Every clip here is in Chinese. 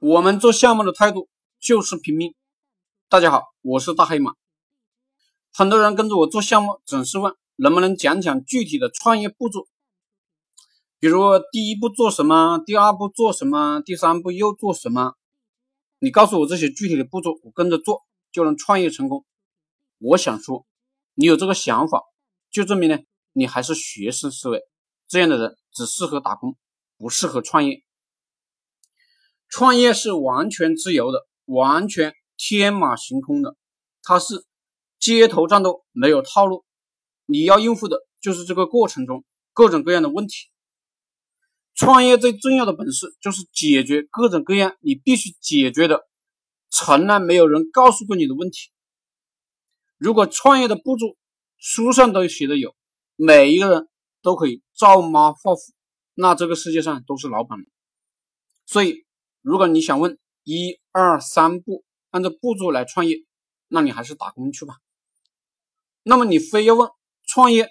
我们做项目的态度就是拼命。大家好，我是大黑马。很多人跟着我做项目，总是问能不能讲讲具体的创业步骤，比如第一步做什么，第二步做什么，第三步又做什么？你告诉我这些具体的步骤，我跟着做就能创业成功。我想说，你有这个想法，就证明呢，你还是学生思维，这样的人只适合打工，不适合创业。创业是完全自由的，完全天马行空的，它是街头战斗，没有套路。你要应付的就是这个过程中各种各样的问题。创业最重要的本事就是解决各种各样你必须解决的，从来没有人告诉过你的问题。如果创业的步骤书上都写的有，每一个人都可以照猫画虎，那这个世界上都是老板了。所以。如果你想问一二三步，按照步骤来创业，那你还是打工去吧。那么你非要问创业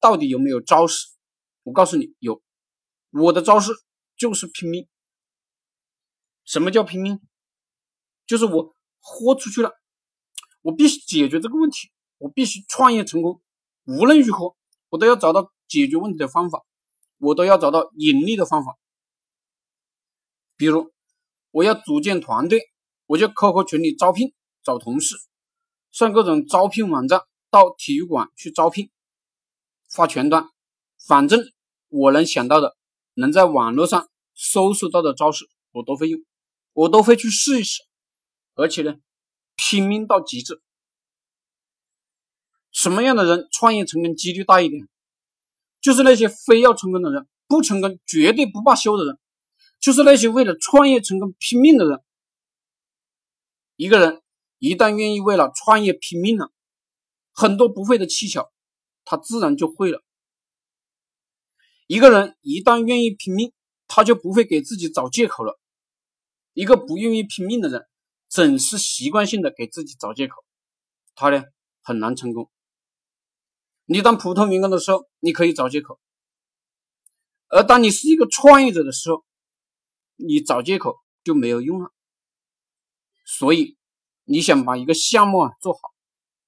到底有没有招式？我告诉你有，我的招式就是拼命。什么叫拼命？就是我豁出去了，我必须解决这个问题，我必须创业成功。无论如何，我都要找到解决问题的方法，我都要找到盈利的方法，比如。我要组建团队，我就 QQ 群里招聘找同事，上各种招聘网站，到体育馆去招聘，发传单，反正我能想到的，能在网络上搜索到的招式，我都会用，我都会去试一试，而且呢，拼命到极致。什么样的人创业成功几率大一点？就是那些非要成功的人，不成功绝对不罢休的人。就是那些为了创业成功拼命的人。一个人一旦愿意为了创业拼命了，很多不会的技巧，他自然就会了。一个人一旦愿意拼命，他就不会给自己找借口了。一个不愿意拼命的人，总是习惯性的给自己找借口，他呢很难成功。你当普通员工的时候，你可以找借口；而当你是一个创业者的时候，你找借口就没有用了，所以你想把一个项目啊做好，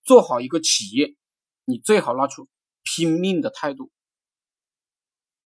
做好一个企业，你最好拿出拼命的态度。